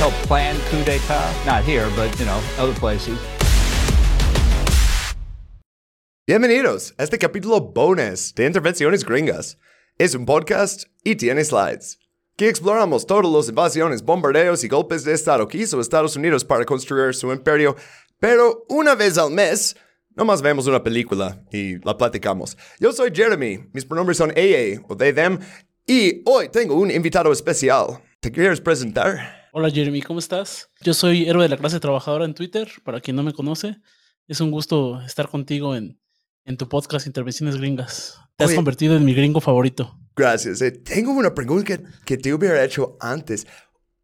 Help plan coup d'etat, not here, but you know, other places. Bienvenidos a este capítulo bonus de Intervenciones Gringas. Es un podcast y tiene slides. Aquí exploramos todas las invasiones, bombardeos y golpes de Estado que hizo Estados Unidos para construir su imperio, pero una vez al mes, nomás vemos una película y la platicamos. Yo soy Jeremy, mis pronombres son AA o they, them, y hoy tengo un invitado especial. ¿Te quieres presentar? Hola Jeremy, ¿cómo estás? Yo soy héroe de la clase trabajadora en Twitter, para quien no me conoce. Es un gusto estar contigo en, en tu podcast Intervenciones Gringas. Te has convertido en mi gringo favorito. Gracias. Eh, tengo una pregunta que, que te hubiera hecho antes.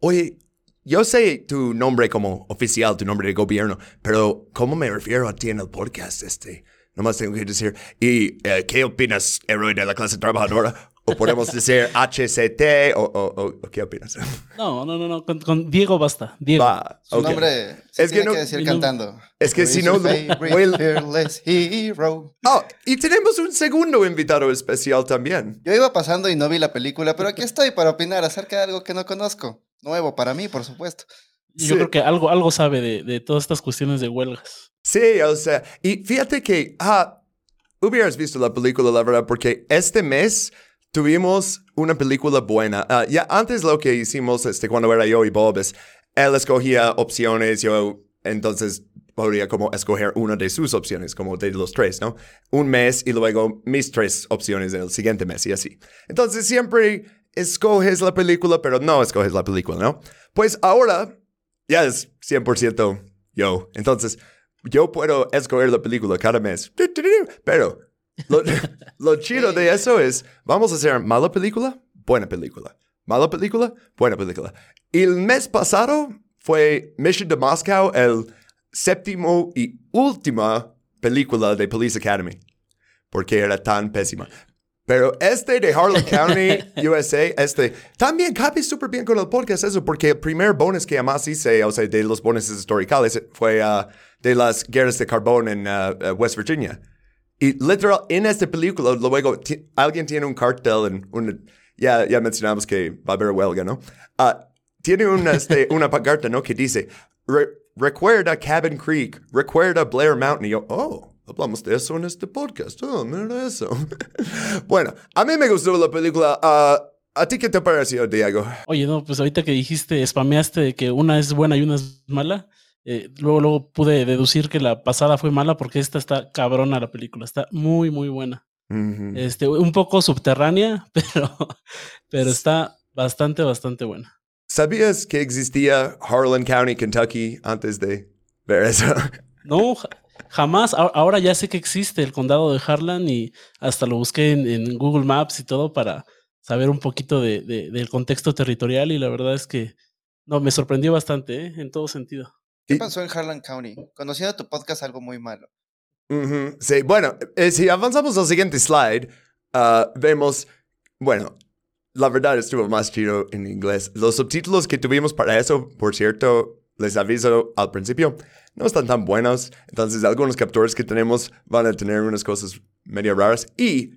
Oye, yo sé tu nombre como oficial, tu nombre de gobierno, pero ¿cómo me refiero a ti en el podcast este? Nomás tengo que decir, ¿y eh, qué opinas, héroe de la clase trabajadora? O podemos decir HCT, o, o- o- o ¿qué opinas? No, no, no, no. Con, con Diego basta. Diego. Va, Su ok. nombre se Es que tiene no- que decir cantando. Es que si no, fearless hero. Oh, y tenemos un segundo invitado especial también. Yo iba pasando y no vi la película, pero aquí estoy para opinar acerca de algo que no conozco. Nuevo para mí, por supuesto. Yo sí. creo que algo, algo sabe de, de todas estas cuestiones de huelgas. Sí, o sea, y fíjate que, ah, hubieras visto la película, la verdad, porque este mes tuvimos una película buena. Ah, ya antes lo que hicimos, este, cuando era yo y Bob, es, él escogía opciones, yo entonces podría como escoger una de sus opciones, como de los tres, ¿no? Un mes y luego mis tres opciones en el siguiente mes y así. Entonces siempre escoges la película, pero no escoges la película, ¿no? Pues ahora ya es 100% yo. Entonces, yo puedo escoger la película cada mes. Pero lo, lo chido de eso es, vamos a hacer mala película, buena película. Mala película, buena película. Y el mes pasado fue Mission to Moscow, el séptimo y última película de Police Academy. Porque era tan pésima. Pero este de Harlan County, USA, este, también cabe súper bien con el podcast eso, porque el primer bonus que además hice, o sea, de los bonuses históricos, fue ah, de las guerras de carbón en ah, ah, West Virginia. Y literal, en esta película, luego, alguien tiene un cartel en una, ya, ya mencionamos que va a haber huelga, ¿no? Ah, tiene una, este, una pancarta, ¿no? Que dice, "Re- recuerda Cabin Creek, recuerda Blair Mountain. Y yo, oh, hablamos de eso en este podcast. Oh, mira eso. bueno, a mí me gustó la película. Ah, ¿A ti qué te pareció, Diego? Oye, no, pues ahorita que dijiste, spameaste de que una es buena y una es mala. Eh, luego, luego pude deducir que la pasada fue mala porque esta está cabrona la película. Está muy, muy buena. Este, un poco subterránea, pero, pero está bastante, bastante buena. ¿Sabías que existía Harlan County, Kentucky, antes de ver eso? No, ja- jamás. Ahora ya sé que existe el condado de Harlan y hasta lo busqué en, en Google Maps y todo para saber un poquito de, de- del contexto territorial y la verdad es que no, me sorprendió bastante, ¿eh? en todo sentido. ¿Qué Y- pasó en Harlan County? Conociendo tu podcast, algo muy malo. Ujú, Sí, bueno, eh, si avanzamos al siguiente slide, ah, vemos, bueno, la verdad estuvo más chido en inglés. Los subtítulos que tuvimos para eso, por cierto, les aviso al principio, no están tan buenos. Entonces, algunos captores que tenemos van a tener unas cosas medio raras y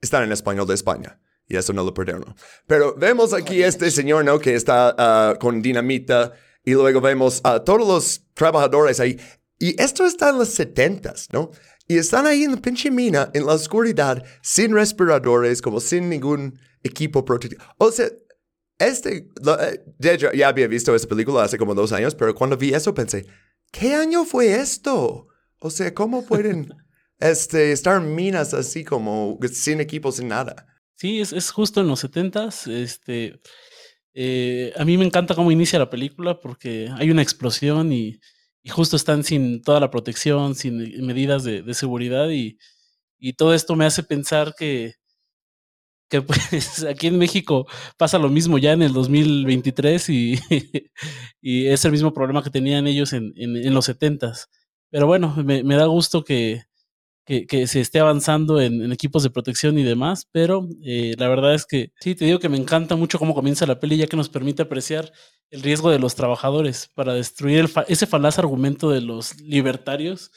están en español de España. Y eso no lo perdono. Pero vemos aquí este señor, ¿no? Que está ah, con dinamita. Y luego vemos a todos los trabajadores ahí. Y esto está en los setentas, ¿no? Y están ahí en la pinche mina, en la oscuridad, sin respiradores, como sin ningún equipo protectivo. O sea, este, eh, de hecho, ya había visto esta película hace como dos años, pero cuando vi eso pensé, ¿qué año fue esto? O sea, ¿cómo pueden este, estar en minas así como sin equipo, sin nada? Sí, es, es justo en los setentas. Este, eh, a mí me encanta cómo inicia la película porque hay una explosión y, justo están sin toda la protección, sin medidas de, seguridad y, todo esto me hace pensar que pues aquí en México pasa lo mismo ya en el 2023 y, y es el mismo problema que tenían ellos en, en, los 70s. Pero bueno, me da gusto que, que, que, se esté avanzando en, en, equipos de protección y demás, pero eh, la verdad es que sí, te digo que me encanta mucho cómo comienza la peli, ya que nos permite apreciar el riesgo de los trabajadores para destruir el fa ese falaz argumento de los libertarios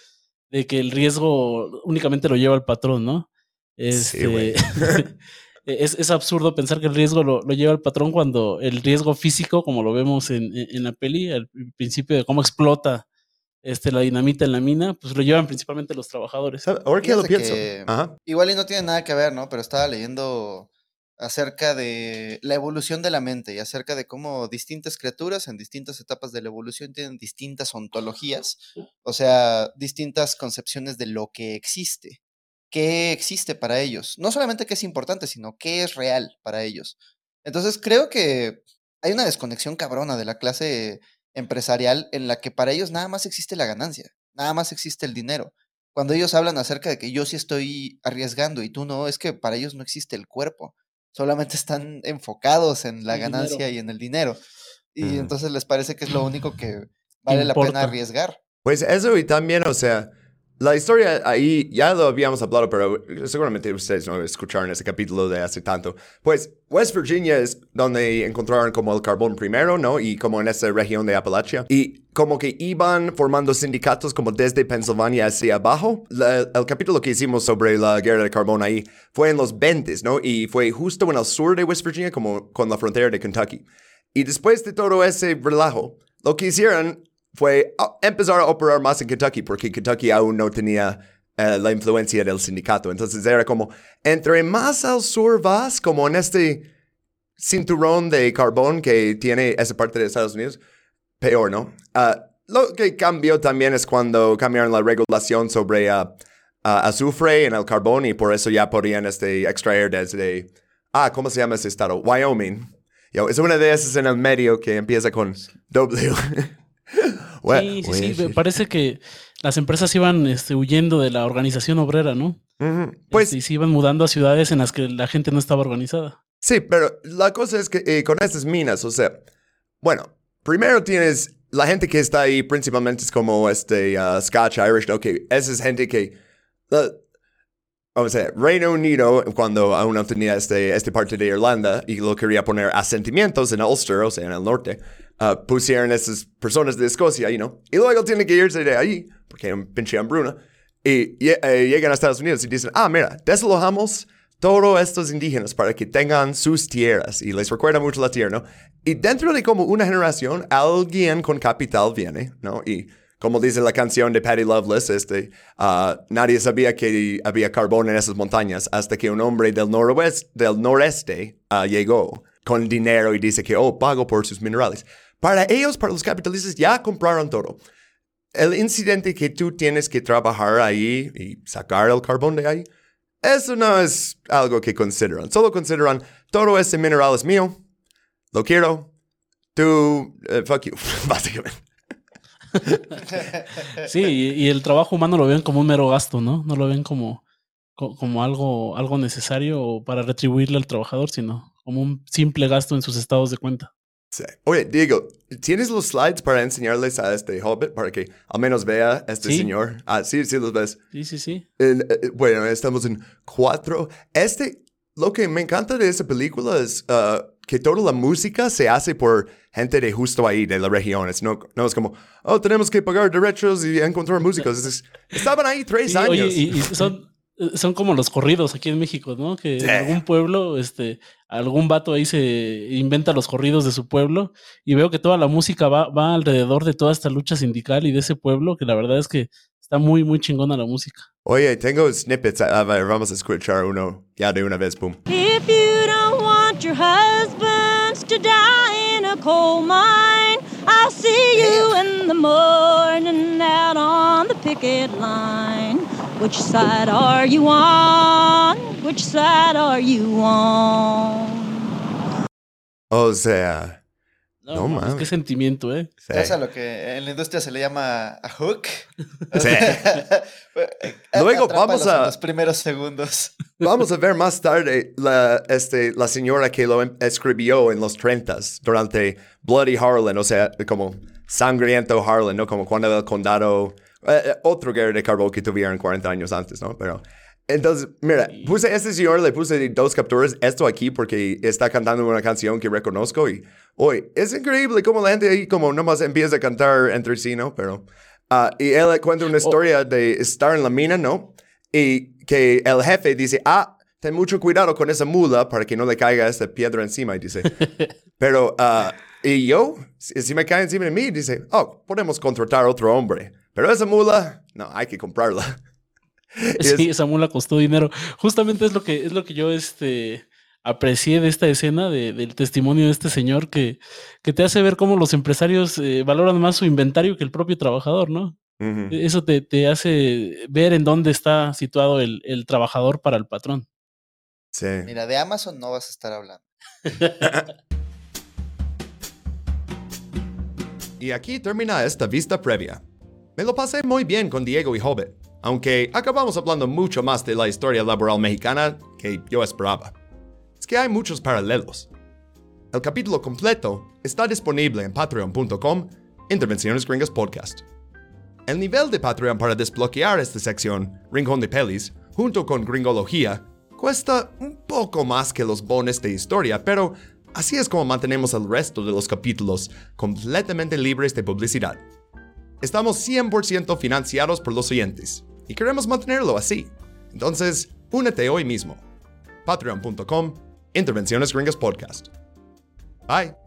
de que el riesgo únicamente lo lleva el patrón, ¿no? Este, sí, es, es, absurdo pensar que el riesgo lo, lo, lleva el patrón cuando el riesgo físico, como lo vemos en, en la peli, al principio de cómo explota este, la dinamita en la mina, pues lo llevan principalmente los trabajadores. Ahora que lo pienso. Que igual y no tiene nada que ver, ¿no? Pero estaba leyendo acerca de la evolución de la mente y acerca de cómo distintas criaturas en distintas etapas de la evolución tienen distintas ontologías, o sea, distintas concepciones de lo que existe. ¿Qué existe para ellos? No solamente qué es importante, sino qué es real para ellos. Entonces creo que hay una desconexión cabrona de la clase empresarial en la que para ellos nada más existe la ganancia, nada más existe el dinero. Cuando ellos hablan acerca de que yo sí estoy arriesgando y tú no, es que para ellos no existe el cuerpo, solamente están enfocados en la el ganancia dinero. y en el dinero. Y entonces les parece que es lo único que vale la pena arriesgar. Pues eso y también, o sea, la historia ahí ya lo habíamos hablado, pero seguramente ustedes no escucharon ese capítulo de hace tanto. Pues West Virginia es donde encontraron como el carbón primero, ¿no? Y como en esa región de Appalachia. Y como que iban formando sindicatos como desde Pensilvania hacia abajo. El capítulo que hicimos sobre la guerra de carbón ahí fue en los 20, ¿no? Y fue justo en el sur de West Virginia, como con la frontera de Kentucky. Y después de todo ese relajo, lo que hicieron fue empezar a operar más en Kentucky, porque Kentucky aún no tenía uh, la influencia del sindicato. Entonces era como, entre más al sur vas, como en este cinturón de carbón que tiene esa parte de Estados Unidos, peor, ¿no? Uh, lo que cambió también es cuando cambiaron la regulación sobre uh, azufre en el carbón y por eso ya podían este, extraer desde, ah, ¿cómo se llama ese estado? Wyoming. Yo, es una de esas en el medio que empieza con W. Sí, sí, sí, me parece que las empresas iban este, huyendo de la organización obrera, ¿no? Uh -huh. Pues y se iban mudando a ciudades en las que la gente no estaba organizada. Sí, pero la cosa es que eh, con estas minas, o sea, bueno, primero tienes la gente que está ahí principalmente es como este uh, Scotch Irish. Que esa es gente que uh, vamos a ver, Reino Unido, cuando aún no tenía este, este parte de Irlanda y lo quería poner asentimientos en Ulster, o sea, en el norte, uh, pusieron esas personas de Escocia, you know, y luego tienen que irse de ahí, porque hay un pinche hambruna, y, eh, llegan a Estados Unidos y dicen, ah, mira, desalojamos todos estos indígenas para que tengan sus tierras, y les recuerda mucho la tierra, ¿no? Y dentro de como una generación, alguien con capital viene, ¿no? Y como dice la canción de Patty Loveless, este, uh, nadie sabía que había carbón en esas montañas hasta que un hombre del noroeste, del noreste uh, llegó con dinero y dice que, oh, pago por sus minerales. Para ellos, para los capitalistas, ya compraron todo. El incidente que tú tienes que trabajar ahí y sacar el carbón de ahí, eso no es algo que consideran. Solo consideran, todo ese mineral es mío, lo quiero, tú, uh, fuck you, básicamente. sí, y, el trabajo humano lo ven como un mero gasto, ¿no? No lo ven como, como algo, algo necesario para retribuirle al trabajador, sino como un simple gasto en sus estados de cuenta. Sí. Oye, Diego, ¿tienes los slides para enseñarles a este Hobbit para que al menos vea a este ¿Sí? señor? Ah, sí, sí los ves. Sí, sí, sí. El, eh, bueno, estamos en cuatro. Este, lo que me encanta de esa película es uh, que toda la música se hace por gente de justo ahí, de la región. Es no, no es como, oh, tenemos que pagar derechos y encontrar músicos. Es, estaban ahí tres sí, años. Oye, y, y son, son como los corridos aquí en México, ¿no? Que Sí. en algún pueblo, este, algún vato ahí se inventa los corridos de su pueblo y veo que toda la música va, va alrededor de toda esta lucha sindical y de ese pueblo, que la verdad es que está muy, muy chingona la música. Oye, tengo snippets. A ver, vamos a escuchar uno ya de una vez. Boom. If you don't want your husbands to die in a coal mine, I'll see you in the morning out on the picket line. Which side are you on? Which side are you on? O sea, No, No mames, qué sentimiento, ¿eh? Sí. Es a lo que en la industria se le llama a hook. Sí. Luego Luego vamos a- los primeros segundos. Vamos a ver más tarde la, este, la señora que lo em- escribió en los 30 durante Bloody Harlan, o sea, como sangriento Harlan, ¿no? Como cuando el condado, eh, eh, otro guerra de carbón que tuvieron 40 años antes, ¿no? Pero, entonces, mira, puse a este señor, le puse dos capturas, esto aquí porque está cantando una canción que reconozco y, hoy es increíble cómo la gente ahí como nomás empieza a cantar entre sí, ¿no? Pero, ah, y él cuenta una historia de estar en la mina, ¿no? Y que el jefe dice, ah, ten mucho cuidado con esa mula para que no le caiga esta piedra encima. Y dice, pero, ah, y yo, si, me cae encima de mí, dice, oh, podemos contratar otro hombre. Pero esa mula, no, hay que comprarla. Es- Sí, esa mula costó dinero. Justamente es lo que, es lo que yo este, aprecié de esta escena, de- del testimonio de este señor, que, que te hace ver cómo los empresarios eh, valoran más su inventario que el propio trabajador, ¿no? Eso te, te hace ver en dónde está situado el, el trabajador para el patrón. Sí. Mira, de Amazon no vas a estar hablando. Y aquí termina esta vista previa. Me lo pasé muy bien con Diego y Hobbit, aunque acabamos hablando mucho más de la historia laboral mexicana que yo esperaba. Es que hay muchos paralelos. El capítulo completo está disponible en patreon.com, Intervenciones Gringas Podcast. El nivel de Patreon para desbloquear esta sección, Rincón de Pelis, junto con Gringología, cuesta un poco más que los bonos de historia, pero así es como mantenemos el resto de los capítulos completamente libres de publicidad. Estamos 100% financiados por los oyentes y queremos mantenerlo así. Entonces, únete hoy mismo. Patreon.com, Intervenciones Gringas Podcast. Bye.